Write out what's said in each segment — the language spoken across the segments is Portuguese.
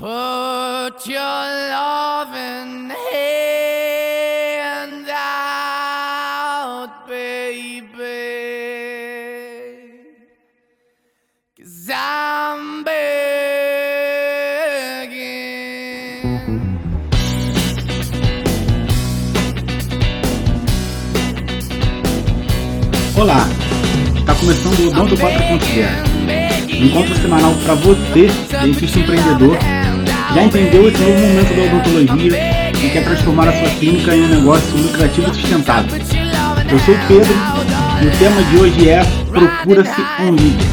Put your loving hand out, baby. Cause I'm begging. Olá, está começando o Odonto 4.0, um encontro semanal para você, dentista empreendedor, já entendeu esse novo momento da odontologia e quer transformar a sua clínica em um negócio lucrativo e sustentável. Eu sou o Pedro e o tema de hoje é Procura-se um líder.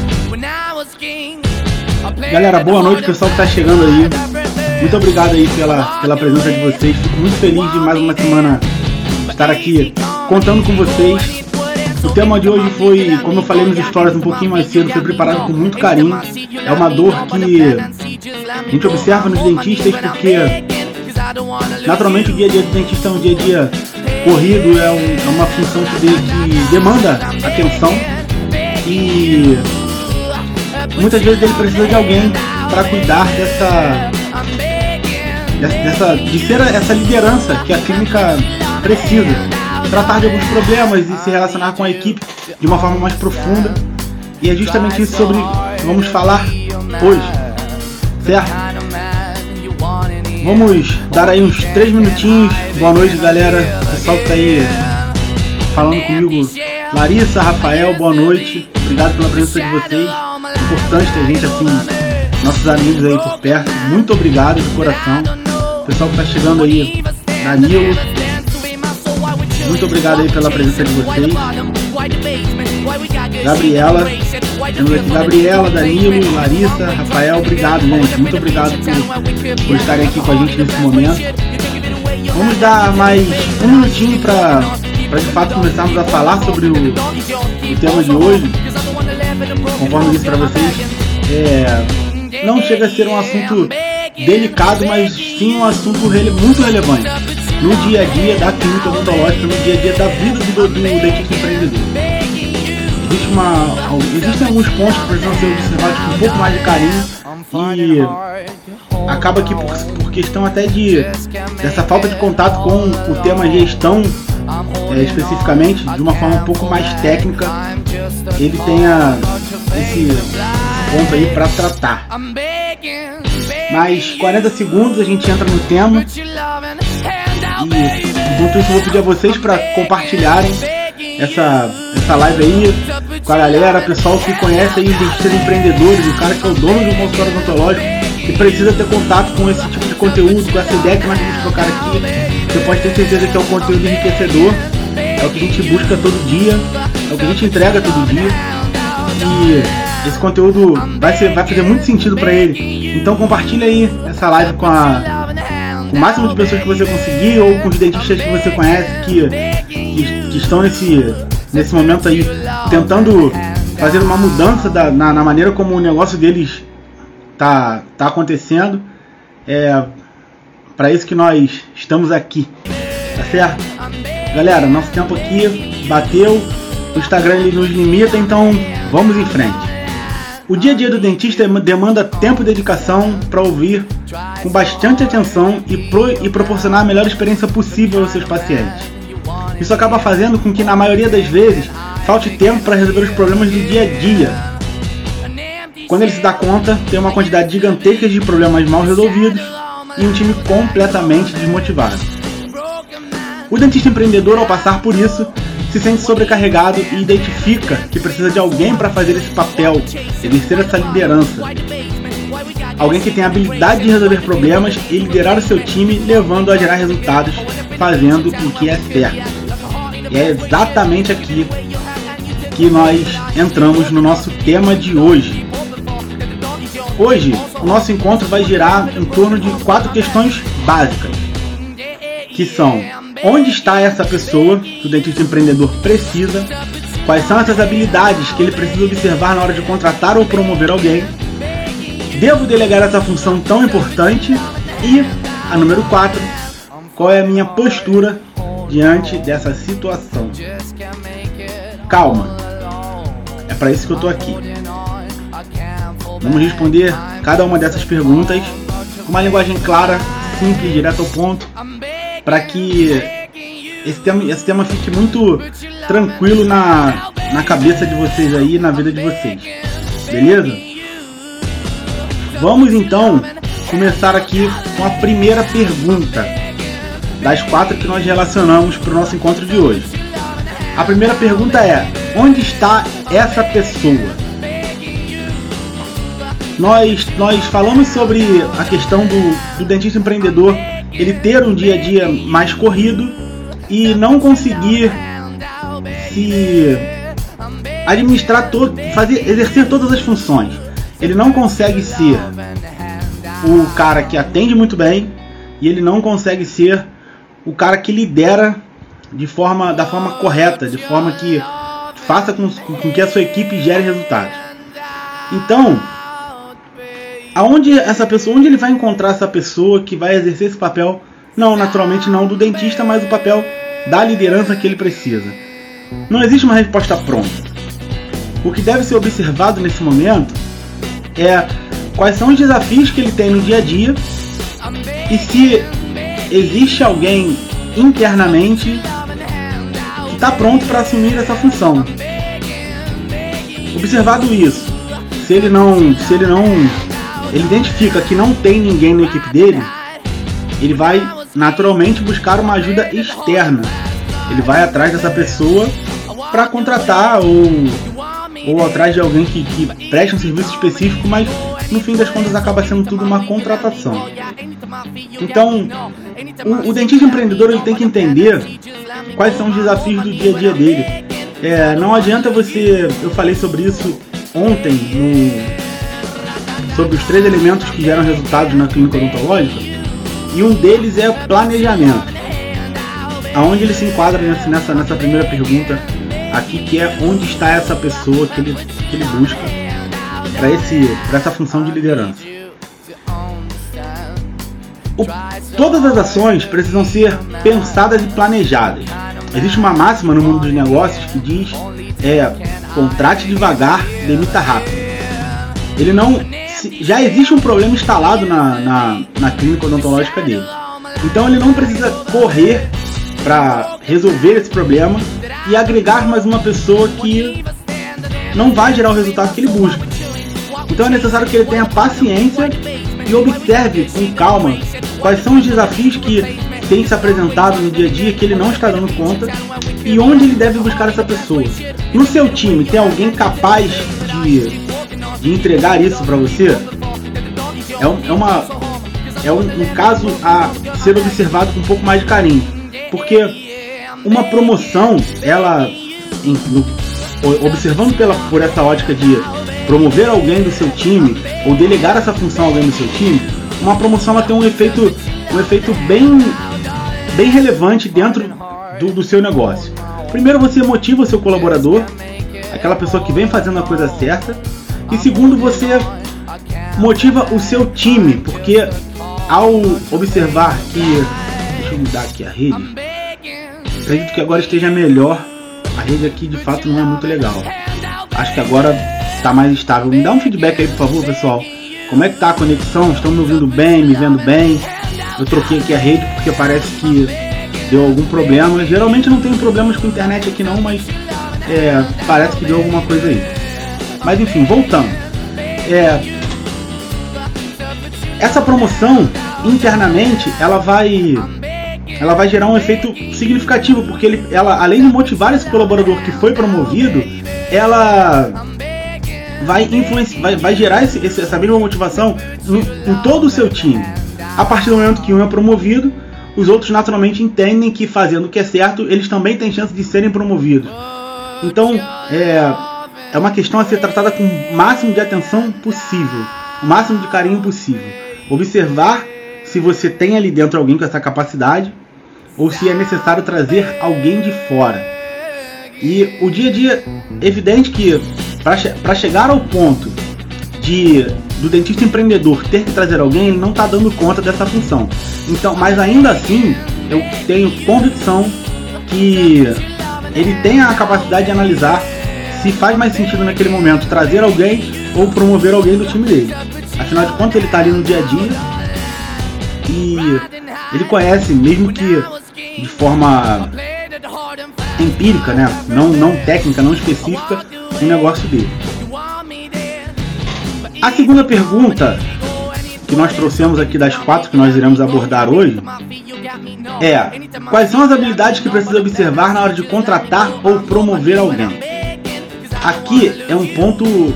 Galera, boa noite pessoal que está chegando aí. Muito obrigado aí pela, pela presença de vocês. Fico muito feliz de mais uma semana estar aqui contando com vocês o tema de hoje foi, como eu falei nos stories um pouquinho mais cedo, foi preparado com muito carinho. É uma dor que a gente observa nos dentistas porque naturalmente o dia a dia do dentista é um dia a dia corrido, é, um, é uma função que, de, que demanda atenção. E muitas vezes ele precisa de alguém para cuidar dessa, dessa de ser essa liderança que a clínica precisa. Tratar de alguns problemas e se relacionar com a equipe de uma forma mais profunda. E é justamente isso sobre vamos falar hoje, certo? Vamos dar aí uns 3 minutinhos. Boa noite, galera. Pessoal que tá aí falando comigo. Larissa, Rafael, boa noite. Obrigado pela presença de vocês. Importante ter gente assim, nossos amigos aí por perto. Muito obrigado de coração. Pessoal que tá chegando aí, Danilo, muito obrigado aí pela presença de vocês. Gabriela, Gabriela, Danilo, Larissa, Rafael, obrigado, gente. Muito obrigado por, por estarem aqui com a gente nesse momento. Vamos dar mais um minutinho para de fato começarmos a falar sobre o, o tema de hoje. Conforme eu disse para vocês, é, não chega a ser um assunto delicado, mas sim um assunto rele muito relevante no dia a dia da clínica odontológica, no dia a dia da vida do, do dentista empreendedor. Existe uma, existem alguns pontos que precisam ser observados com um pouco mais de carinho e acaba que por, por questão até de dessa falta de contato com o tema gestão é, especificamente, de uma forma um pouco mais técnica, ele tenha esse, ponto aí para tratar. Mais 40 segundos a gente entra no tema. E enquanto isso, vou pedir a vocês para compartilharem essa, essa live aí com a galera, pessoal que conhece aí os empreendedores, o cara que é o dono de um consultório odontológico que precisa ter contato com esse tipo de conteúdo, com essa ideia que nós vamos trocar aqui. Você pode ter certeza que é um conteúdo enriquecedor, é o que a gente busca todo dia, é o que a gente entrega todo dia. E esse conteúdo vai, ser, vai fazer muito sentido para ele. Então compartilha aí essa live com a o máximo de pessoas que você conseguir ou com os dentistas que você conhece que, que, que estão nesse, nesse momento aí tentando fazer uma mudança da, na, na, maneira como o negócio deles tá, tá acontecendo. É para isso que nós estamos aqui, tá certo? Galera, nosso tempo aqui bateu, o Instagram nos limita, então vamos em frente. O dia a dia do dentista demanda tempo e dedicação para ouvir com bastante atenção e, pro, e proporcionar a melhor experiência possível aos seus pacientes. Isso acaba fazendo com que, na maioria das vezes, falte tempo para resolver os problemas do dia a dia. Quando ele se dá conta, tem uma quantidade gigantesca de problemas mal resolvidos e um time completamente desmotivado. O dentista empreendedor, ao passar por isso, se sente sobrecarregado e identifica que precisa de alguém para fazer esse papel, exercer essa liderança. Alguém que tem a habilidade de resolver problemas e liderar o seu time, levando a gerar resultados, fazendo o que é certo. É exatamente aqui que nós entramos no nosso tema de hoje. Hoje, o nosso encontro vai girar em torno de quatro questões básicas, que são onde está essa pessoa que o dentista empreendedor precisa, quais são essas habilidades que ele precisa observar na hora de contratar ou promover alguém, devo delegar essa função tão importante? E, a número 4, qual é a minha postura diante dessa situação. Calma, é para isso que eu tô aqui. Vamos responder cada uma dessas perguntas com uma linguagem clara, simples, direto ao ponto, para que esse tema, esse tema fique muito tranquilo na, na cabeça de vocês aí, na vida de vocês. Beleza? Vamos então começar aqui com a primeira pergunta das quatro que nós relacionamos para o nosso encontro de hoje. A primeira pergunta é: onde está essa pessoa? Nós, nós falamos sobre a questão do, do dentista empreendedor ele ter um dia a dia mais corrido e não conseguir se administrar todo, fazer, exercer todas as funções. Ele não consegue ser o cara que atende muito bem e ele não consegue ser o cara que lidera de forma da forma correta, de forma que faça com, com que a sua equipe gere resultados. Então, aonde essa pessoa, onde ele vai encontrar essa pessoa que vai exercer esse papel? Não, naturalmente não do dentista, mas o papel da liderança que ele precisa. Não existe uma resposta pronta. O que deve ser observado nesse momento é quais são os desafios que ele tem no dia a dia e se existe alguém internamente que está pronto para assumir essa função. Observado isso, se ele não, se ele não ele identifica que não tem ninguém na equipe dele, ele vai naturalmente buscar uma ajuda externa. Ele vai atrás dessa pessoa para contratar ou, ou atrás de alguém que, que preste um serviço específico, mas no fim das contas acaba sendo tudo uma contratação. Então, o, o dentista empreendedor ele tem que entender quais são os desafios do dia a dia dele. É, não adianta você. Eu falei sobre isso ontem no, sobre os três elementos que geram resultados na clínica odontológica, e um deles é planejamento. Aonde ele se enquadra nessa, nessa, nessa primeira pergunta aqui, que é onde está essa pessoa que ele, que ele busca para essa função de liderança. O, todas as ações precisam ser pensadas e planejadas. Existe uma máxima no mundo dos negócios que diz é contrate devagar, demita rápido. Ele não já existe um problema instalado na, na, na clínica odontológica dele. Então ele não precisa correr para resolver esse problema e agregar mais uma pessoa que não vai gerar o resultado que ele busca. Então é necessário que ele tenha paciência e observe com calma quais são os desafios que têm se apresentado no dia a dia que ele não está dando conta e onde ele deve buscar essa pessoa. No seu time tem alguém capaz de de entregar isso para você é, um, é, uma, é um, um caso a ser observado com um pouco mais de carinho. Porque uma promoção, ela, em, no, observando pela, por essa ótica de promover alguém do seu time ou delegar essa função a alguém do seu time, uma promoção ela tem um efeito, um efeito bem, bem relevante dentro do, do seu negócio. Primeiro você motiva o seu colaborador, aquela pessoa que vem fazendo a coisa certa, e segundo, você motiva o seu time, porque ao observar que. Deixa eu mudar aqui a rede. Acredito que agora esteja melhor. A rede aqui de fato não é muito legal. Acho que agora está mais estável. Me dá um feedback aí, por favor, pessoal. Como é que tá a conexão? Estão me ouvindo bem, me vendo bem? Eu troquei aqui a rede porque parece que deu algum problema. Geralmente não tenho problemas com internet aqui não, mas é, parece que deu alguma coisa aí. Mas enfim, voltando. É, essa promoção internamente ela vai ela vai gerar um efeito significativo porque ele, ela além de motivar esse colaborador que foi promovido, ela vai influenciar, vai, vai gerar esse, essa mesma motivação no, em todo o seu time. A partir do momento que um é promovido, os outros naturalmente entendem que fazendo o que é certo, eles também têm chance de serem promovidos. Então, é, é uma questão a ser tratada com o máximo de atenção possível, o máximo de carinho possível. Observar se você tem ali dentro alguém com essa capacidade ou se é necessário trazer alguém de fora. E o dia a dia, evidente que para chegar ao ponto de do dentista empreendedor ter que trazer alguém, ele não está dando conta dessa função. Então, mas ainda assim, eu tenho convicção que ele tem a capacidade de analisar se faz mais sentido naquele momento trazer alguém ou promover alguém do time dele. Afinal de contas, ele está ali no dia a dia e ele conhece, mesmo que de forma empírica, né? Não, não técnica, não específica, o negócio dele. A segunda pergunta que nós trouxemos aqui das quatro que nós iremos abordar hoje é: quais são as habilidades que precisa observar na hora de contratar ou promover alguém? Aqui é um ponto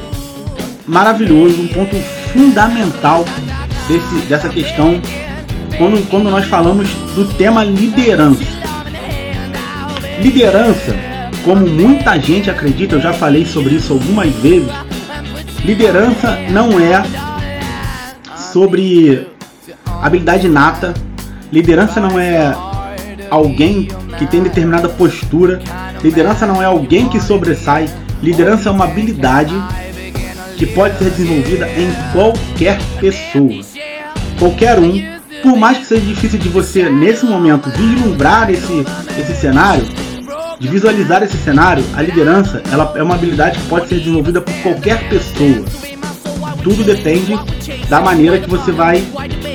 maravilhoso, um ponto fundamental desse, dessa questão quando, quando nós falamos do tema liderança. Liderança, como muita gente acredita, eu já falei sobre isso algumas vezes, liderança não é sobre habilidade nata, liderança não é alguém que tem determinada postura, liderança não é alguém que sobressai, liderança é uma habilidade que pode ser desenvolvida em qualquer pessoa. Qualquer um, por mais que seja difícil de você nesse momento vislumbrar esse, esse cenário, de visualizar esse cenário, a liderança ela é uma habilidade que pode ser desenvolvida por qualquer pessoa. Tudo depende da maneira que você vai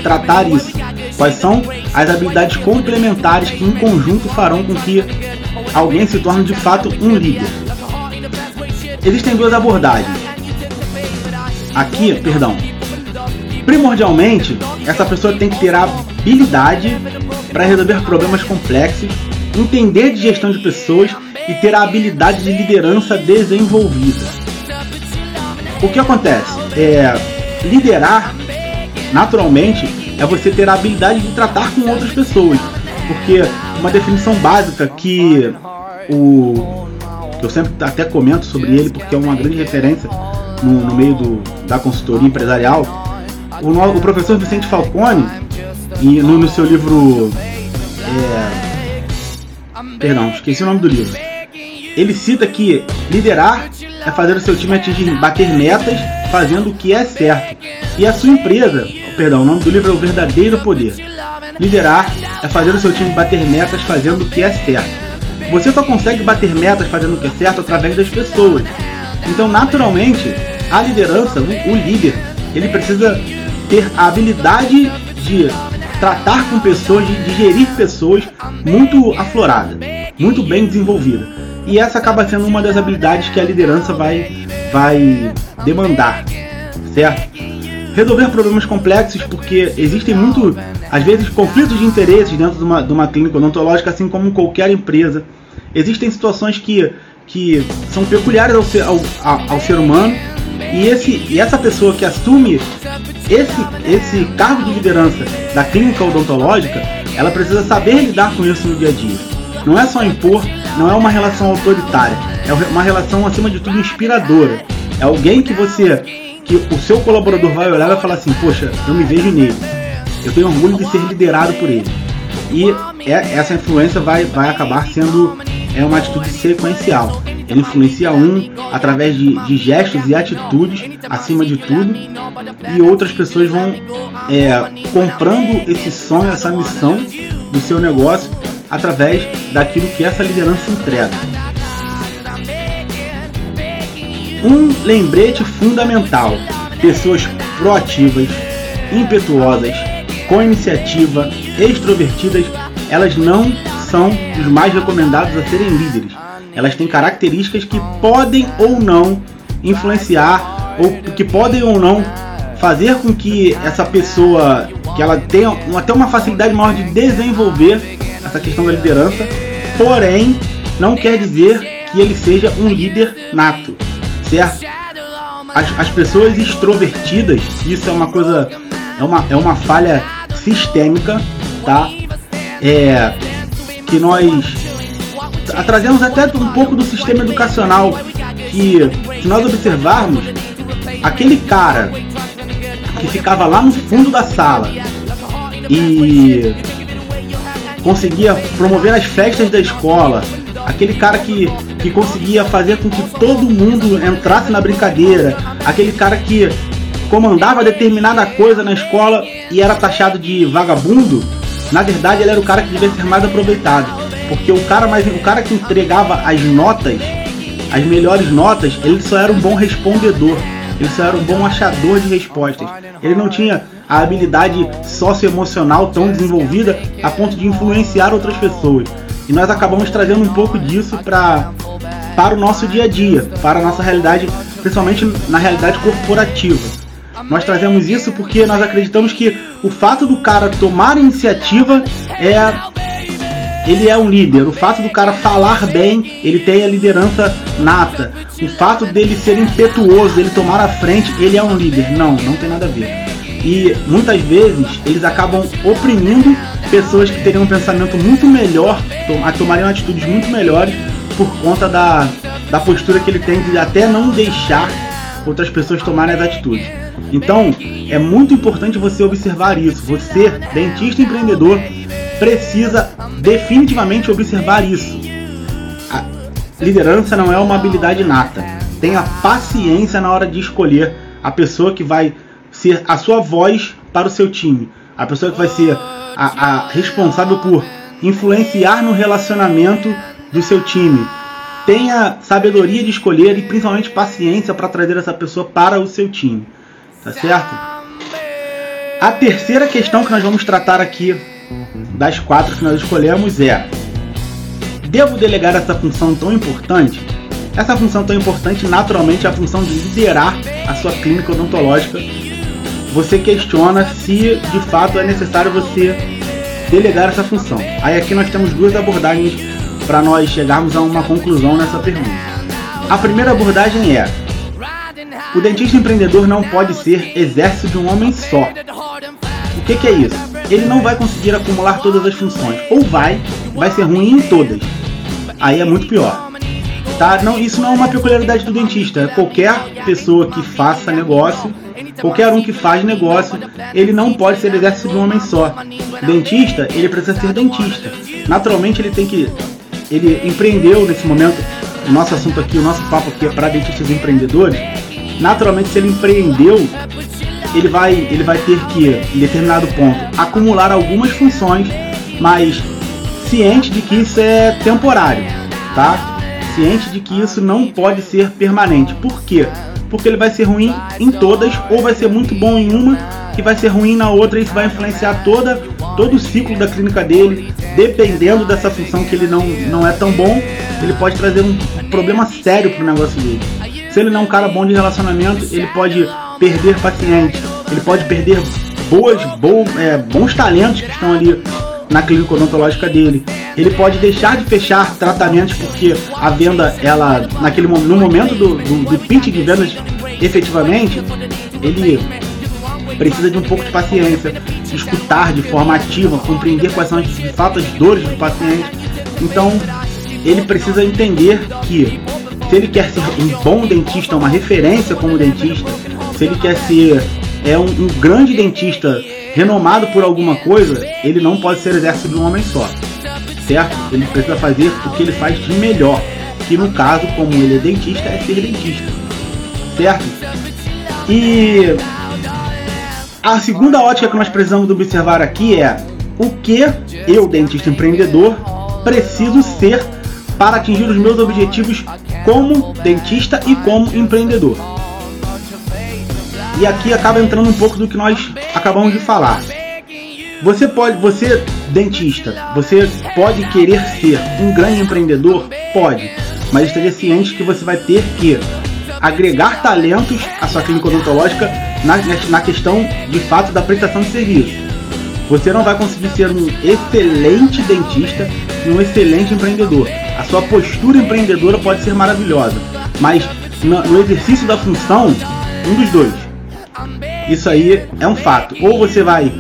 tratar isso. Quais são as habilidades complementares que em conjunto farão com que alguém se torne de fato um líder. Existem duas abordagens. Aqui, perdão. Primordialmente, essa pessoa tem que ter a habilidade para resolver problemas complexos, entender de gestão de pessoas e ter a habilidade de liderança desenvolvida. O que acontece? É, liderar, naturalmente, é você ter a habilidade de tratar com outras pessoas. Porque uma definição básica que o eu sempre até comento sobre ele porque é uma grande referência no, no meio do, da consultoria empresarial. O, o, professor Vicente Falcone, e no, no seu livro. Perdão, esqueci o nome do livro. Ele cita que liderar é fazer o seu time atingir, bater metas, fazendo o que é certo. E a sua empresa, perdão, o nome do livro é O Verdadeiro Poder. Liderar é fazer o seu time bater metas, fazendo o que é certo. Você só consegue bater metas fazendo o que é certo através das pessoas. Então, naturalmente, a liderança, o líder, ele precisa ter a habilidade de tratar com pessoas, de, gerir pessoas muito aflorada, muito bem desenvolvida. E essa acaba sendo uma das habilidades que a liderança vai, vai demandar, certo? Resolver problemas complexos, porque existem muito, às vezes, conflitos de interesses dentro de uma, de uma clínica odontológica, assim como qualquer empresa. Existem situações que, que são peculiares ao ser, ao, ao ser humano e, esse, e essa pessoa que assume esse, esse cargo de liderança da clínica odontológica, ela precisa saber lidar com isso no dia a dia. Não é só impor, não é uma relação autoritária, é uma relação acima de tudo inspiradora. É alguém que você, que o seu colaborador vai olhar e vai falar assim, poxa, eu me vejo nele. Eu tenho orgulho de ser liderado por ele. E é, essa influência vai, vai acabar sendo é uma atitude sequencial. Ele influencia um através de, de gestos e atitudes, acima de tudo, e outras pessoas vão é, comprando esse sonho, essa missão do seu negócio através daquilo que essa liderança entrega. Um lembrete fundamental: pessoas proativas, impetuosas, com iniciativa, extrovertidas, elas não são os mais recomendados a serem líderes. Elas têm características que podem ou não influenciar ou que podem ou não fazer com que essa pessoa que ela tenha até uma facilidade maior de desenvolver essa questão da liderança, porém não quer dizer que ele seja um líder nato, certo? As, as pessoas extrovertidas, isso é uma coisa, é uma, é uma falha sistêmica, tá? É, que nós trazemos até um pouco do sistema educacional que se nós observarmos aquele cara que ficava lá no fundo da sala e conseguia promover as festas da escola, aquele cara que, que conseguia fazer com que todo mundo entrasse na brincadeira, aquele cara que comandava determinada coisa na escola e era taxado de vagabundo, na verdade, ele era o cara que devia ser mais aproveitado, porque o cara mais o cara que entregava as notas, as melhores notas, ele só era um bom respondedor. ele só era um bom achador de respostas. Ele não tinha a habilidade socioemocional tão desenvolvida a ponto de influenciar outras pessoas. E nós acabamos trazendo um pouco disso para para o nosso dia a dia, para a nossa realidade, principalmente na realidade corporativa. Nós trazemos isso porque nós acreditamos que o fato do cara tomar iniciativa é ele é um líder. O fato do cara falar bem, ele tem a liderança nata. O fato dele ser impetuoso, ele tomar a frente, ele é um líder. Não, não tem nada a ver. E muitas vezes eles acabam oprimindo pessoas que teriam um pensamento muito melhor, tomariam atitudes muito melhores por conta da, da postura que ele tem de até não deixar outras pessoas tomarem as atitudes. Então, é muito importante você observar isso. Você, dentista empreendedor, precisa definitivamente observar isso. A liderança não é uma habilidade nata. Tenha paciência na hora de escolher a pessoa que vai ser a sua voz para o seu time, a pessoa que vai ser a, a responsável por influenciar no relacionamento do seu time. Tenha sabedoria de escolher e principalmente paciência para trazer essa pessoa para o seu time. Tá certo? A terceira questão que nós vamos tratar aqui das quatro que nós escolhemos é: devo delegar essa função tão importante? Essa função tão importante, naturalmente, é a função de liderar a sua clínica odontológica. Você questiona se de fato é necessário você delegar essa função. Aí aqui nós temos duas abordagens para nós chegarmos a uma conclusão nessa pergunta. A primeira abordagem é: o dentista empreendedor não pode ser exército de um homem só. O que, que é isso? Ele não vai conseguir acumular todas as funções. Ou vai, vai ser ruim em todas. Aí é muito pior. Tá? Não, isso não é uma peculiaridade do dentista. Qualquer pessoa que faça negócio, qualquer um que faz negócio, ele não pode ser exército de um homem só. Dentista, ele precisa ser dentista. Naturalmente, ele tem que. Ele empreendeu nesse momento. O nosso assunto aqui, o nosso papo aqui é para dentistas empreendedores. Naturalmente, se ele empreendeu, ele vai, ele vai ter que, em determinado ponto, acumular algumas funções, mas ciente de que isso é temporário, tá? Ciente de que isso não pode ser permanente. Por quê? Porque ele vai ser ruim em todas ou vai ser muito bom em uma e vai ser ruim na outra e isso vai influenciar toda todo o ciclo da clínica dele, dependendo dessa função que ele não, não é tão bom, ele pode trazer um problema sério para o negócio dele. Se ele não é um cara bom de relacionamento, ele pode perder pacientes, ele pode perder boas, bo, é, bons talentos que estão ali na clínica odontológica dele. Ele pode deixar de fechar tratamentos porque a venda, ela naquele no momento do, do, do pitch de vendas, efetivamente, ele precisa de um pouco de paciência, de escutar de forma ativa, compreender quais são de fato as dores do paciente. Então, ele precisa entender que se ele quer ser um bom dentista, uma referência como dentista, se ele quer ser é um, um grande dentista renomado por alguma coisa, ele não pode ser exército de um homem só, certo? Ele precisa fazer o que ele faz de melhor, que no caso, como ele é dentista, é ser dentista, certo? E a segunda ótica que nós precisamos observar aqui é o que eu, dentista empreendedor, preciso ser para atingir os meus objetivos como dentista e como empreendedor. E aqui acaba entrando um pouco do que nós acabamos de falar. Você pode, você dentista, você pode querer ser um grande empreendedor? Pode, mas esteja ciente que você vai ter que agregar talentos à sua clínica odontológica na, na questão de fato da prestação de serviço. Você não vai conseguir ser um excelente dentista e um excelente empreendedor. A sua postura empreendedora pode ser maravilhosa, mas no exercício da função, um dos dois. Isso aí é um fato. Ou você vai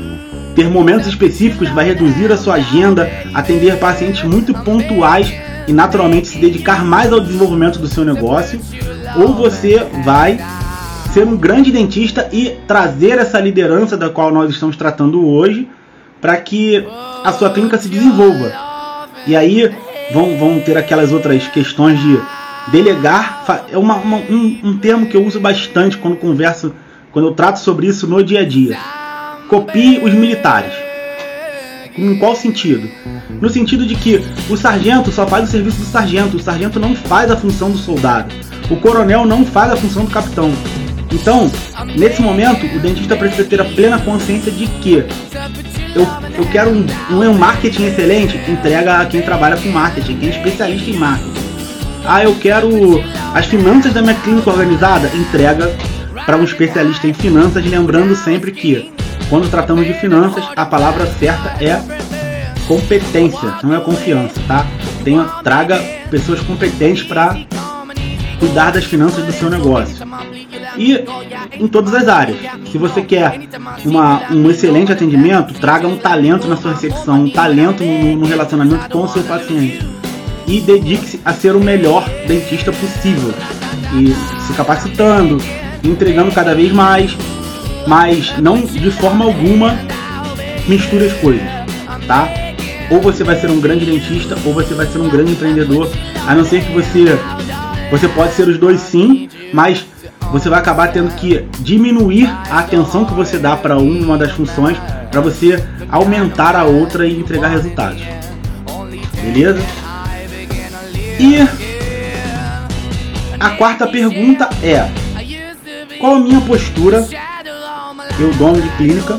ter momentos específicos, vai reduzir a sua agenda, atender pacientes muito pontuais e naturalmente se dedicar mais ao desenvolvimento do seu negócio, ou você vai ser um grande dentista e trazer essa liderança da qual nós estamos tratando hoje para que a sua clínica se desenvolva. E aí vão, vão ter aquelas outras questões de delegar. É uma, uma, um, um termo que eu uso bastante quando converso quando eu trato sobre isso no dia a dia. Copie os militares. Em qual sentido? No sentido de que o sargento só faz o serviço do sargento, o sargento não faz a função do soldado, o coronel não faz a função do capitão. Então, nesse momento, o dentista precisa ter a plena consciência de que eu, eu quero um, um marketing excelente, entrega a quem trabalha com marketing, quem é especialista em marketing. Ah, eu quero as finanças da minha clínica organizada, entrega para um especialista em finanças, lembrando sempre que quando tratamos de finanças, a palavra certa é competência, não é confiança, tá? Tenha, traga pessoas competentes para cuidar das finanças do seu negócio. E em todas as áreas. Se você quer uma, um excelente atendimento, traga um talento na sua recepção, um talento no, no relacionamento com o seu paciente. E dedique-se a ser o melhor dentista possível. E se capacitando, entregando cada vez mais, mas não de forma alguma misture as coisas, tá? Ou você vai ser um grande dentista, ou você vai ser um grande empreendedor, a não ser que você você pode ser os dois sim, mas você vai acabar tendo que diminuir a atenção que você dá para uma das funções para você aumentar a outra e entregar resultados. Beleza? E a quarta pergunta é: qual a minha postura, eu dono de clínica,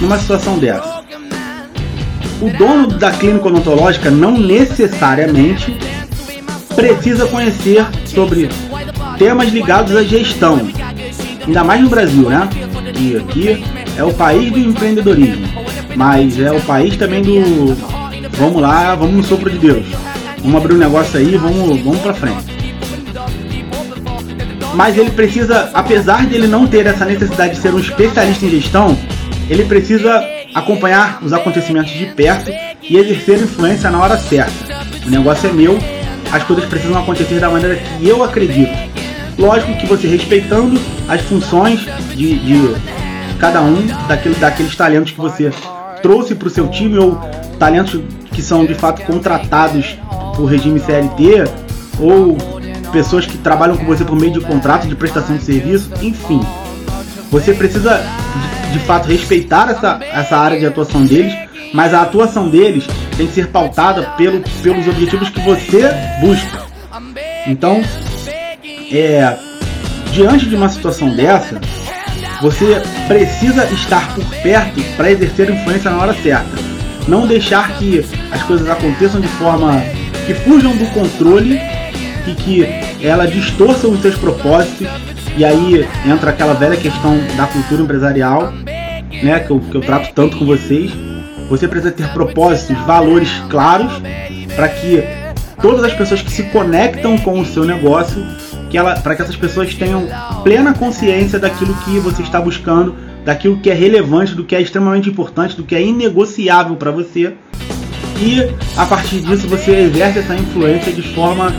numa situação dessa? O dono da clínica odontológica não necessariamente precisa conhecer sobre temas ligados à gestão, ainda mais no Brasil, né? E aqui é o país do empreendedorismo, mas é o país também do vamos lá, vamos no sopro de Deus, vamos abrir um negócio aí, vamos, vamos para frente. Mas ele precisa, apesar de ele não ter essa necessidade de ser um especialista em gestão, ele precisa acompanhar os acontecimentos de perto e exercer influência na hora certa. O negócio é meu, as coisas precisam acontecer da maneira que eu acredito. Lógico que você respeitando as funções de, de cada um daquele, daqueles talentos que você trouxe para o seu time ou talentos que são de fato contratados por regime CLT ou pessoas que trabalham com você por meio de contrato de prestação de serviço, enfim. Você precisa de, de fato respeitar essa, essa área de atuação deles, mas a atuação deles tem que ser pautada pelo, pelos objetivos que você busca. Então, é, diante de uma situação dessa, você precisa estar por perto para exercer influência na hora certa. Não deixar que as coisas aconteçam de forma que fujam do controle e que ela distorça os seus propósitos. E aí entra aquela velha questão da cultura empresarial, né, que eu, que eu trato tanto com vocês. Você precisa ter propósitos, valores claros para que todas as pessoas que se conectam com o seu negócio que ela, para que essas pessoas tenham plena consciência daquilo que você está buscando, daquilo que é relevante, do que é extremamente importante, do que é inegociável para você. E a partir disso você exerce essa influência de forma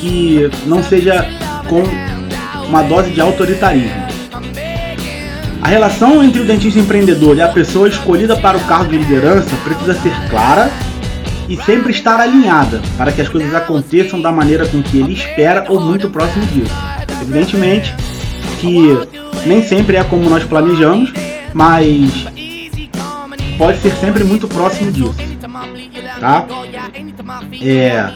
que não seja com uma dose de autoritarismo. A relação entre o dentista empreendedor e a pessoa escolhida para o cargo de liderança precisa ser clara e sempre estar alinhada para que as coisas aconteçam da maneira com que ele espera ou muito próximo disso. Evidentemente que nem sempre é como nós planejamos, mas pode ser sempre muito próximo disso, tá? É,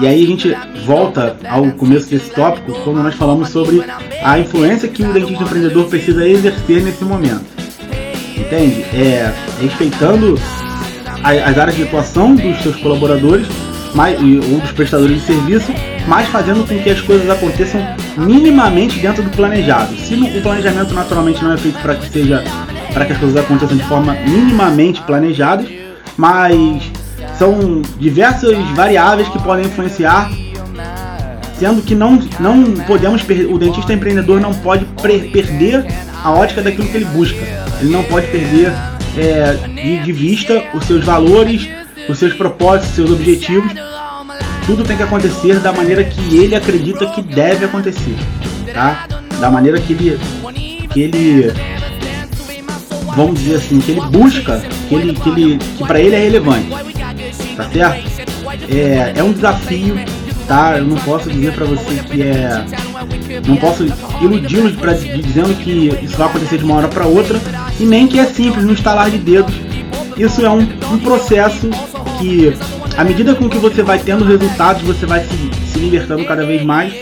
e aí a gente volta ao começo desse tópico quando nós falamos sobre a influência que o dentista empreendedor precisa exercer nesse momento, entende? É, respeitando as áreas de atuação dos seus colaboradores mais, ou dos prestadores de serviço, mas fazendo com que as coisas aconteçam minimamente dentro do planejado. Se o planejamento naturalmente não é feito para que seja para que as coisas aconteçam de forma minimamente planejada, mas são diversas variáveis que podem influenciar, sendo que não, não podemos o dentista empreendedor não pode perder a ótica daquilo que ele busca. Ele não pode perder é, de, de vista os seus valores, os seus propósitos, os seus objetivos. Tudo tem que acontecer da maneira que ele acredita que deve acontecer, tá? Da maneira que ele, que ele, vamos dizer assim, que ele busca, que ele, que ele, que para ele é relevante, tá certo? É, é um desafio, tá? Eu não posso dizer para você que é, não posso iludi-los dizendo que isso vai acontecer de uma hora para outra, e nem que é simples, no estalar de dedos. Isso é um, um processo que, à medida com que você vai tendo resultados, você vai se, se libertando cada vez mais.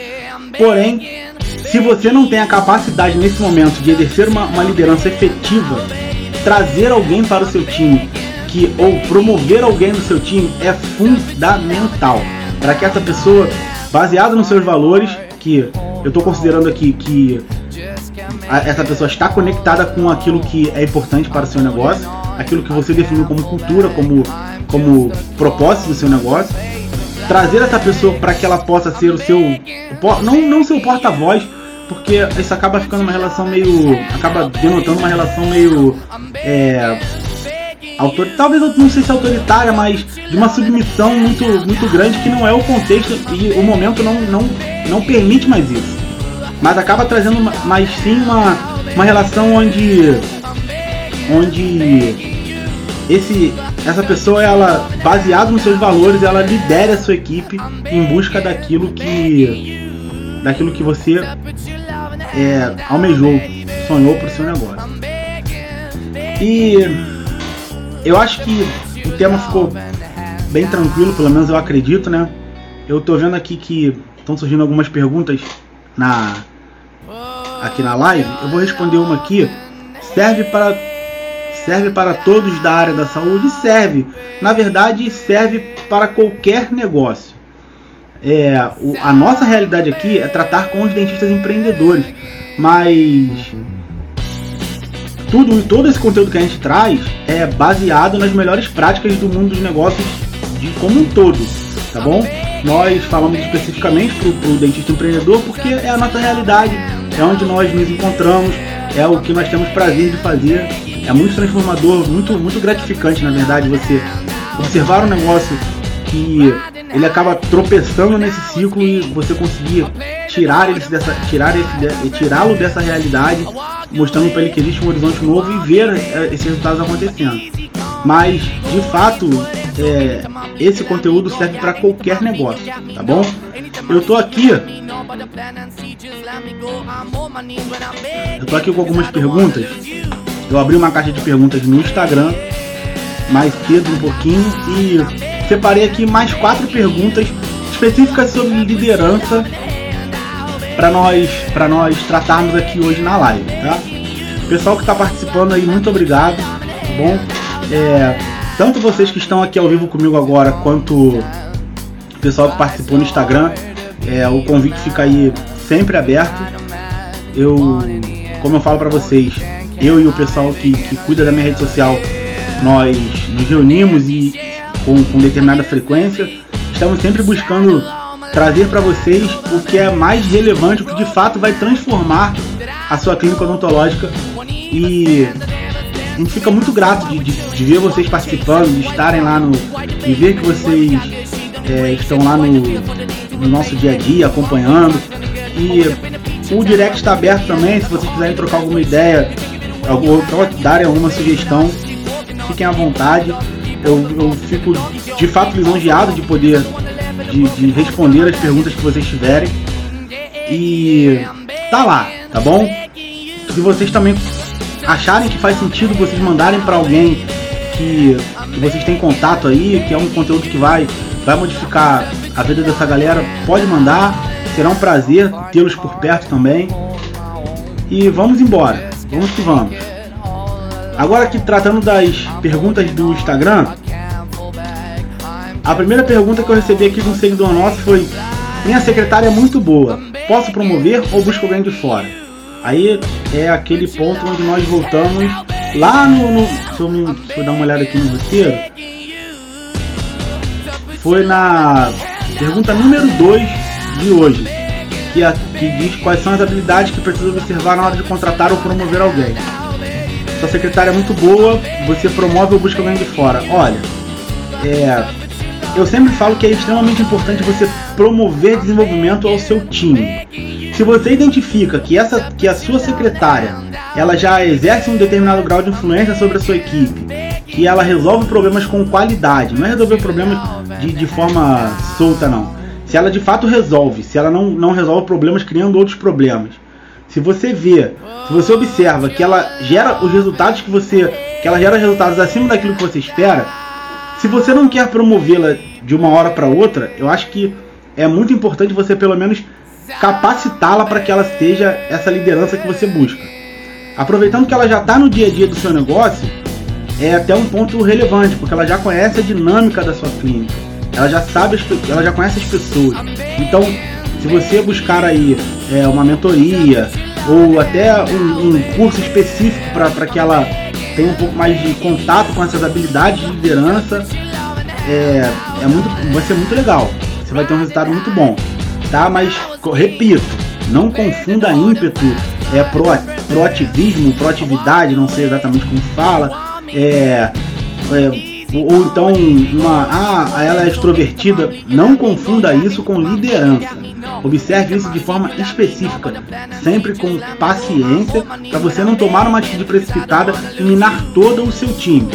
Porém, se você não tem a capacidade nesse momento de exercer uma, uma liderança efetiva, trazer alguém para o seu time que ou promover alguém no seu time é fundamental para que essa pessoa, baseada nos seus valores, que eu estou considerando aqui que a, essa pessoa está conectada com aquilo que é importante para o seu negócio, aquilo que você definiu como cultura, como, como propósito do seu negócio, trazer essa pessoa para que ela possa ser o seu, não, não seu porta-voz, porque isso acaba ficando uma relação meio, acaba denotando uma relação meio é, autor, talvez não sei se autoritária, mas de uma submissão muito, muito grande que não é o contexto e o momento não, não, não permite mais isso. Mas acaba trazendo mais sim uma, uma relação onde onde esse essa pessoa ela baseado nos seus valores ela lidera a sua equipe em busca daquilo que daquilo que você é, almejou sonhou para o seu negócio e eu acho que o tema ficou bem tranquilo, pelo menos eu acredito, né? Eu tô vendo aqui que estão surgindo algumas perguntas na aqui na live. Eu vou responder uma aqui. Serve para serve para todos da área da saúde? Serve. Na verdade, serve para qualquer negócio. É, o, a nossa realidade aqui é tratar com os dentistas empreendedores, mas tudo todo esse conteúdo que a gente traz é baseado nas melhores práticas do mundo dos negócios de como um todo, tá bom? Nós falamos especificamente para o dentista empreendedor porque é a nossa realidade, é onde nós nos encontramos, é o que nós temos prazer de fazer. É muito transformador, muito, muito gratificante, na verdade, você observar um negócio que ele acaba tropeçando nesse ciclo e você conseguir tirar ele dessa, tirar esse, tirá-lo dessa realidade, mostrando para ele que existe um horizonte novo e ver é, esses resultados acontecendo. Mas, de fato, é, esse conteúdo serve para qualquer negócio, tá bom? Eu tô aqui. Eu tô aqui com algumas perguntas. Eu abri uma caixa de perguntas no Instagram mais cedo um pouquinho e separei aqui mais quatro perguntas específicas sobre liderança para nós para nós tratarmos aqui hoje na live, tá? Pessoal que está participando aí, muito obrigado, tá bom? É, tanto vocês que estão aqui ao vivo comigo agora, quanto o pessoal que participou no Instagram, é, o convite fica aí sempre aberto. Eu, como eu falo para vocês, eu e o pessoal que, que cuida da minha rede social, nós nos reunimos e com, com determinada frequência. Estamos sempre buscando trazer para vocês o que é mais relevante, o que de fato vai transformar a sua clínica odontológica. E a gente fica muito grato de, de, de ver vocês participando, de estarem lá no. de ver que vocês é, estão lá no, no nosso dia a dia acompanhando. E o direct está aberto também, se vocês quiserem trocar alguma ideia, ou darem alguma sugestão, fiquem à vontade eu, eu fico de fato lisonjeado de poder de, de, responder as perguntas que vocês tiverem. E tá lá, tá bom? Se vocês também acharem que faz sentido vocês mandarem para alguém que, que, vocês têm contato aí, que é um conteúdo que vai, vai modificar a vida dessa galera, pode mandar. Será um prazer tê-los por perto também. E vamos embora. Vamos que vamos. Agora aqui tratando das perguntas do Instagram, a primeira pergunta que eu recebi aqui de um seguidor nosso foi: Minha secretária é muito boa, posso promover ou busco alguém de fora? Aí é aquele ponto onde nós voltamos lá no. no deixa, eu me, deixa eu dar uma olhada aqui no roteiro. Foi na pergunta número 2 de hoje, que, a, que diz quais são as habilidades que precisa observar na hora de contratar ou promover alguém sua secretária é muito boa, você promove ou busca alguém de fora. Olha, é, eu sempre falo que é extremamente importante você promover desenvolvimento ao seu time. Se você identifica que, essa, que a sua secretária ela já exerce um determinado grau de influência sobre a sua equipe, que ela resolve problemas com qualidade, não é resolver problemas de, de forma solta não. Se ela de fato resolve, se ela não, não resolve problemas criando outros problemas, se você vê, se você observa que ela gera os resultados que você, que ela gera resultados acima daquilo que você espera, se você não quer promovê-la de uma hora para outra, eu acho que é muito importante você pelo menos capacitá-la para que ela seja essa liderança que você busca. Aproveitando que ela já está no dia a dia do seu negócio, é até um ponto relevante, porque ela já conhece a dinâmica da sua clínica, ela já sabe, ela já conhece as pessoas. Então, se você buscar aí é, uma mentoria ou até um, um curso específico para que ela tenha um pouco mais de contato com essas habilidades de liderança, é, é muito, vai ser muito legal. Você vai ter um resultado muito bom, tá? Mas repito, não confunda ímpeto, é pro, proativismo, proatividade, não sei exatamente como fala, é, é ou então uma ah, ela é extrovertida, não confunda isso com liderança. Observe isso de forma específica, sempre com paciência, para você não tomar uma atitude precipitada e minar todo o seu time.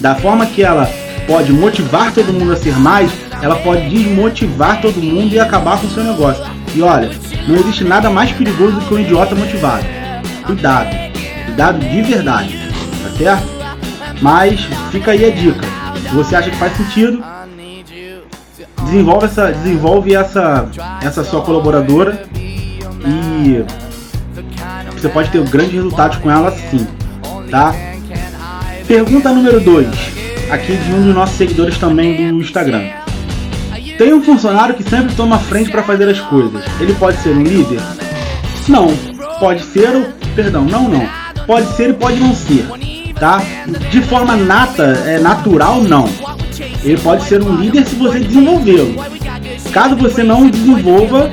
Da forma que ela pode motivar todo mundo a ser mais, ela pode desmotivar todo mundo e acabar com o seu negócio. E olha, não existe nada mais perigoso do que um idiota motivado. Cuidado, cuidado de verdade, tá certo? Mas fica aí a dica. Você acha que faz sentido, desenvolve essa, desenvolve essa, essa sua colaboradora e você pode ter grandes resultados com ela sim, tá? Pergunta número 2, aqui de um dos nossos seguidores também do Instagram. Tem um funcionário que sempre toma frente para fazer as coisas. Ele pode ser um líder? Não. Pode ser perdão, não, não. Pode ser e pode não ser, tá? De forma nata, é natural, não. Ele pode ser um líder se você desenvolvê-lo. Caso você não o desenvolva,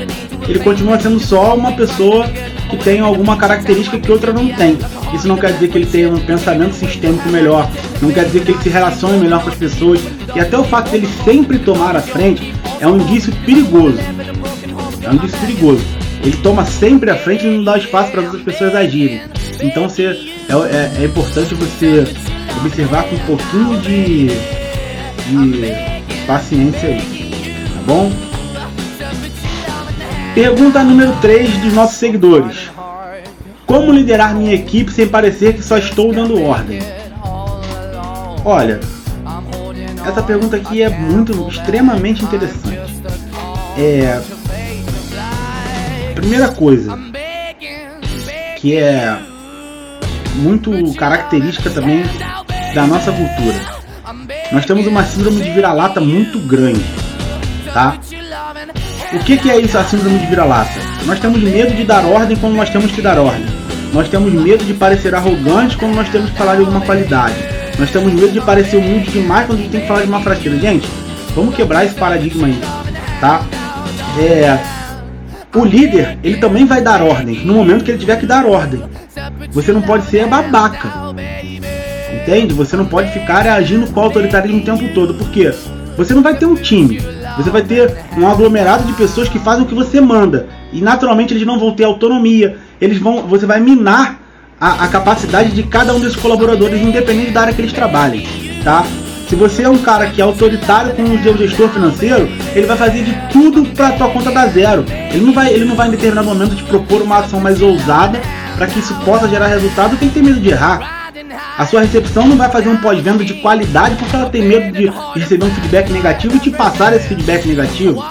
ele continua sendo só uma pessoa que tem alguma característica que outra não tem. Isso não quer dizer que ele tenha um pensamento sistêmico melhor, não quer dizer que ele se relacione melhor com as pessoas. E até o fato dele sempre tomar a frente é um indício perigoso. É um indício perigoso. Ele toma sempre a frente e não dá espaço para outras pessoas agirem. Então você, é, é, é importante você observar com um pouquinho de de paciência aí, tá bom? Pergunta número 3 dos nossos seguidores. Como liderar minha equipe sem parecer que só estou dando ordem? Olha, essa pergunta aqui é muito, extremamente interessante. É, primeira coisa que é muito característica também da nossa cultura nós temos uma síndrome de vira-lata muito grande, tá? O que, que é isso, a síndrome de vira-lata? Nós temos medo de dar ordem quando nós temos que dar ordem. Nós temos medo de parecer arrogante quando nós temos que falar de alguma qualidade. Nós temos medo de parecer humilde demais quando a gente tem que falar de uma fraqueza. Gente, vamos quebrar esse paradigma aí, tá? É, o líder, ele também vai dar ordem no momento que ele tiver que dar ordem. Você não pode ser babaca. Entende? Você não pode ficar agindo com autoritarismo o tempo todo, porque você não vai ter um time, você vai ter um aglomerado de pessoas que fazem o que você manda e naturalmente eles não vão ter autonomia, eles vão, você vai minar a, a capacidade de cada um desses colaboradores, independente da área que eles trabalhem, tá? Se você é um cara que é autoritário com o seu gestor financeiro, ele vai fazer de tudo para tua conta dar zero. Ele não vai, ele não vai em determinado momento te propor uma ação mais ousada para que isso possa gerar resultado, tem que ter medo de errar. A sua recepção não vai fazer um pós-venda de qualidade porque ela tem medo de receber um feedback negativo e te passar esse feedback negativo.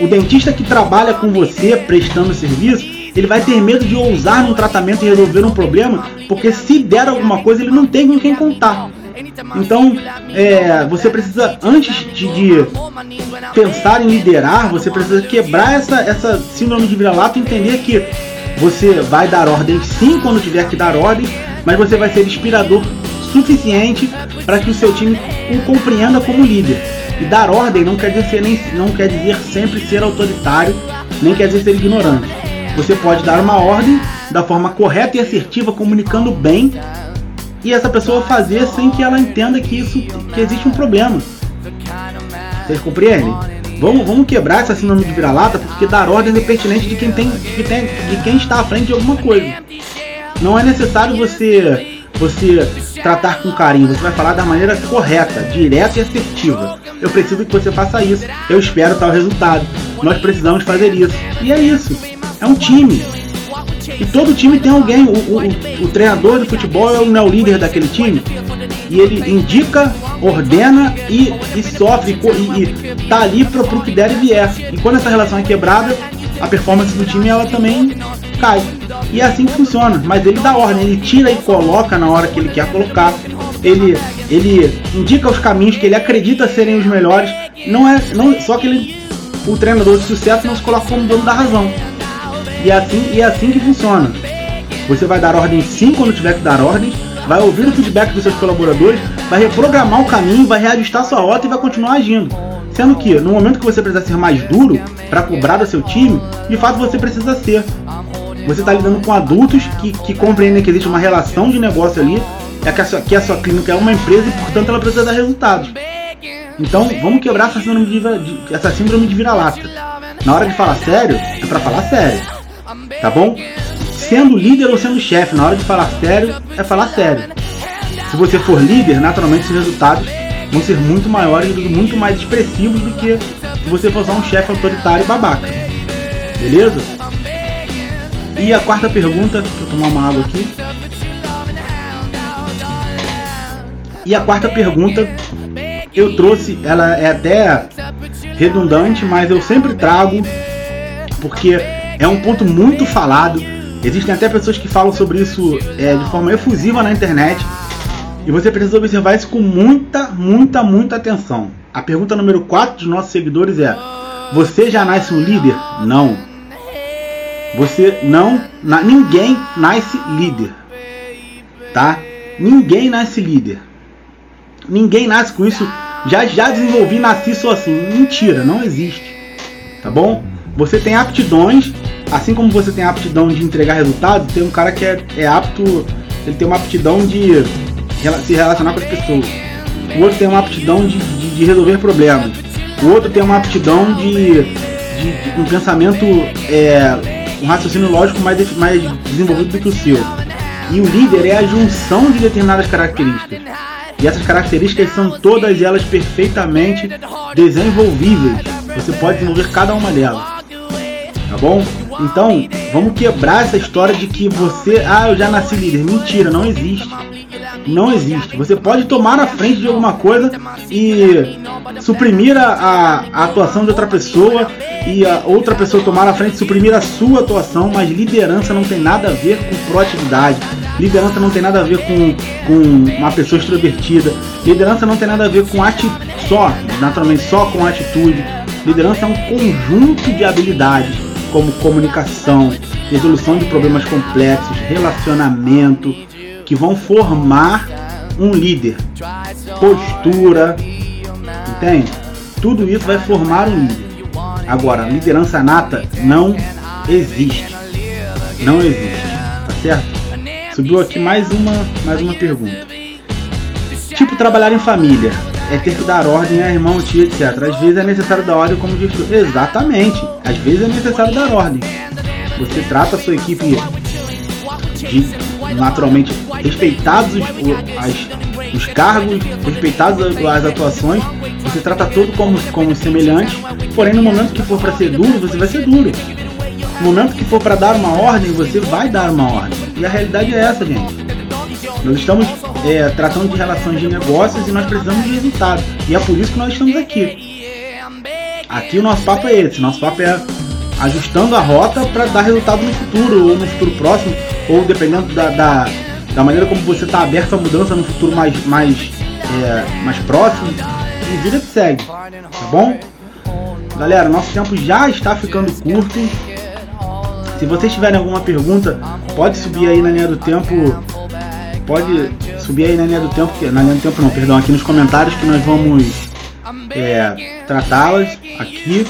O dentista que trabalha com você prestando serviço, ele vai ter medo de ousar num tratamento e resolver um problema, porque se der alguma coisa ele não tem com quem contar. Então, é, você precisa, antes de, de, pensar em liderar, você precisa quebrar essa, essa síndrome de vira-lata e entender que você vai dar ordem sim quando tiver que dar ordem, mas você vai ser inspirador suficiente para que o seu time o compreenda como líder. E dar ordem não quer dizer, nem, não quer dizer sempre ser autoritário, nem quer dizer ser ignorante. Você pode dar uma ordem da forma correta e assertiva, comunicando bem, e essa pessoa fazer sem que ela entenda que isso que existe um problema. Vocês compreendem? Vamos, vamos quebrar essa síndrome de vira-lata, porque dar ordem é pertinente de quem, tem, de, tem, de quem está à frente de alguma coisa. Não é necessário você você tratar com carinho, você vai falar da maneira correta, direta e assertiva. Eu preciso que você faça isso. Eu espero tal resultado. Nós precisamos fazer isso. E é isso. É um time. E todo time tem alguém. O, o, o treinador de futebol é o, é o líder daquele time. E ele indica, ordena e, e sofre e, e tá ali para o que der e vier. E quando essa relação é quebrada, a performance do time ela também cai. E é assim que funciona. Mas ele dá ordem, ele tira e coloca na hora que ele quer colocar. Ele, ele indica os caminhos que ele acredita serem os melhores. Não é, não, só que ele, o treinador de sucesso não se coloca como dono da razão. E é assim, e é assim que funciona. Você vai dar ordem sim quando tiver que dar ordens, vai ouvir o feedback dos seus colaboradores, vai reprogramar o caminho, vai reajustar sua rota e vai continuar agindo. Sendo que no momento que você precisa ser mais duro para cobrar do seu time, de fato você precisa ser. Você está lidando com adultos que, que compreendem que existe uma relação de negócio ali, é que a, sua, que a sua clínica é uma empresa e portanto ela precisa dar resultados. Então vamos quebrar essa síndrome de, de essa síndrome de vira-lata. Na hora de falar sério, é para falar sério. Tá bom? Sendo líder ou sendo chefe, na hora de falar sério, é falar sério. Se você for líder, naturalmente os resultados vão ser muito maiores e muito mais expressivos do que se você for só um chefe autoritário babaca. Beleza? E a quarta pergunta, deixa eu tomar uma água aqui. E a quarta pergunta eu trouxe, ela é até redundante, mas eu sempre trago porque é um ponto muito falado. Existem até pessoas que falam sobre isso é, de forma efusiva na internet. E você precisa observar isso com muita, muita, muita atenção. A pergunta número 4 dos nossos seguidores é: Você já nasce um líder? Não. Você não. Na, ninguém nasce líder. Tá? Ninguém nasce líder. Ninguém nasce com isso. Já já desenvolvi, nasci só assim. Mentira, não existe. Tá bom? Você tem aptidões, assim como você tem aptidão de entregar resultados, tem um cara que é, é apto, ele tem uma aptidão de se relacionar com as pessoas. O outro tem uma aptidão de, de, de resolver problemas. O outro tem uma aptidão de, de, de um pensamento, é, um raciocínio lógico mais, mais desenvolvido do que o seu. E o líder é a junção de determinadas características. E essas características são todas elas perfeitamente desenvolvíveis. Você pode desenvolver cada uma delas. Tá bom? Então, vamos quebrar essa história de que você, ah, eu já nasci líder. Mentira, não existe não existe. Você pode tomar a frente de alguma coisa e suprimir a, a, a, atuação de outra pessoa e a outra pessoa tomar a frente e suprimir a sua atuação, mas liderança não tem nada a ver com proatividade. Liderança não tem nada a ver com, com uma pessoa extrovertida. Liderança não tem nada a ver com atitude, só, naturalmente só com atitude. Liderança é um conjunto de habilidades, como comunicação, resolução de problemas complexos, relacionamento, que vão formar um líder. Postura, entende? Tudo isso vai formar um líder. Agora, liderança nata não existe. Não existe. Tá certo? Subiu aqui mais uma, mais uma pergunta. Tipo trabalhar em família. É ter que dar ordem a irmão, tio, etc. Às vezes é necessário dar ordem como gestor. Exatamente. Às vezes é necessário dar ordem. Você trata a sua equipe de naturalmente respeitados os, as, os cargos, respeitadas as atuações, você trata todo como, como semelhante, porém no momento que for para ser duro, você vai ser duro. No momento que for para dar uma ordem, você vai dar uma ordem. E a realidade é essa, gente. Nós estamos é, tratando de relações de negócios e nós precisamos de resultados. E é por isso que nós estamos aqui. Aqui o nosso papo é esse. Nosso papo é ajustando a rota para dar resultado no futuro ou no futuro próximo ou dependendo da, da, da maneira como você está aberto à mudança no futuro mais, mais, é, mais próximo, e vida que segue, tá bom? Galera, nosso tempo já está ficando curto. Se vocês tiverem alguma pergunta, pode subir aí na linha do tempo. Pode subir aí na linha do tempo, na linha do tempo não, perdão, aqui nos comentários que nós vamos é, tratá-las aqui.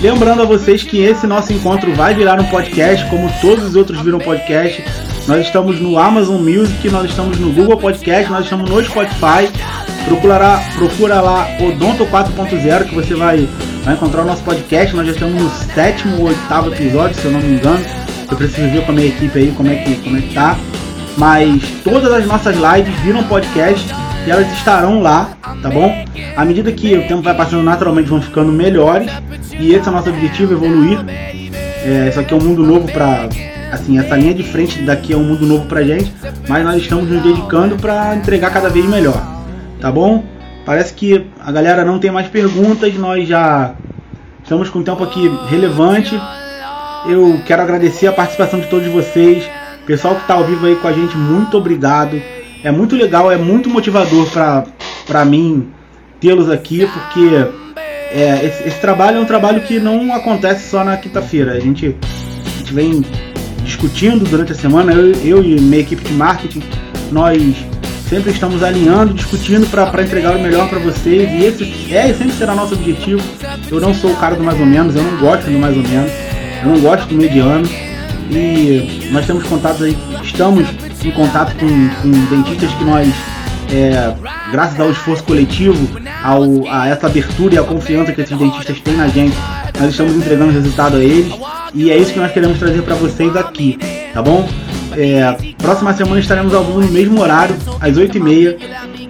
Lembrando a vocês que esse nosso encontro vai virar um podcast, como todos os outros viram podcast. Nós estamos no Amazon Music, nós estamos no Google Podcast, nós estamos no Spotify. Procurará, procura lá Odonto 4.0 que você vai, vai encontrar o nosso podcast. Nós já estamos no sétimo ou oitavo episódio, se eu não me engano. Eu preciso ver com a minha equipe aí como é que, como é que tá. Mas todas as nossas lives viram podcast e elas estarão lá, tá bom? À medida que o tempo vai passando, naturalmente vão ficando melhores e esse é o nosso objetivo, evoluir. É, isso aqui é um mundo novo para assim, essa linha de frente daqui é um mundo novo pra gente, mas nós estamos nos dedicando para entregar cada vez melhor, tá bom? Parece que a galera não tem mais perguntas, nós já estamos com um tempo aqui relevante. Eu quero agradecer a participação de todos vocês. Pessoal que está ao vivo aí com a gente, muito obrigado. É muito legal, é muito motivador para mim tê-los aqui, porque é, esse, esse, trabalho é um trabalho que não acontece só na quinta-feira. A gente, a gente vem discutindo durante a semana, eu, eu e minha equipe de marketing, nós sempre estamos alinhando, discutindo para entregar o melhor para vocês e esse é e sempre será nosso objetivo. Eu não sou o cara do mais ou menos, eu não gosto do mais ou menos, eu não gosto do mediano e nós temos contatos aí, estamos em contato com, com dentistas que nós, é, graças ao esforço coletivo, ao, a essa abertura e a confiança que esses dentistas têm na gente, nós estamos entregando resultado a eles e é isso que nós queremos trazer para vocês aqui, tá bom? É, próxima semana estaremos ao vivo no mesmo horário, às 8h30.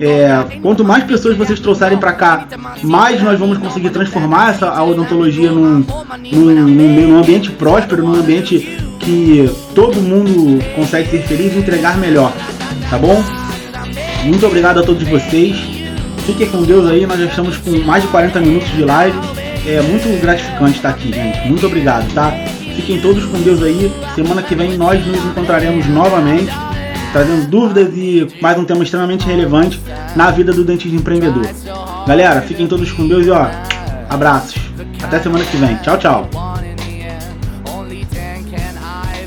É, quanto mais pessoas vocês trouxerem para cá, mais nós vamos conseguir transformar essa a odontologia num, num, num, num ambiente próspero, num ambiente que todo mundo consegue ser feliz e entregar melhor, tá bom? Muito obrigado a todos vocês. Fiquem com Deus aí, nós já estamos com mais de 40 minutos de live. É muito gratificante estar aqui, gente. Muito obrigado, tá? Fiquem todos com Deus aí. Semana que vem nós nos encontraremos novamente, trazendo dúvidas e mais um tema extremamente relevante na vida do dentista empreendedor. Galera, fiquem todos com Deus e ó, abraços. Até semana que vem. Tchau, tchau.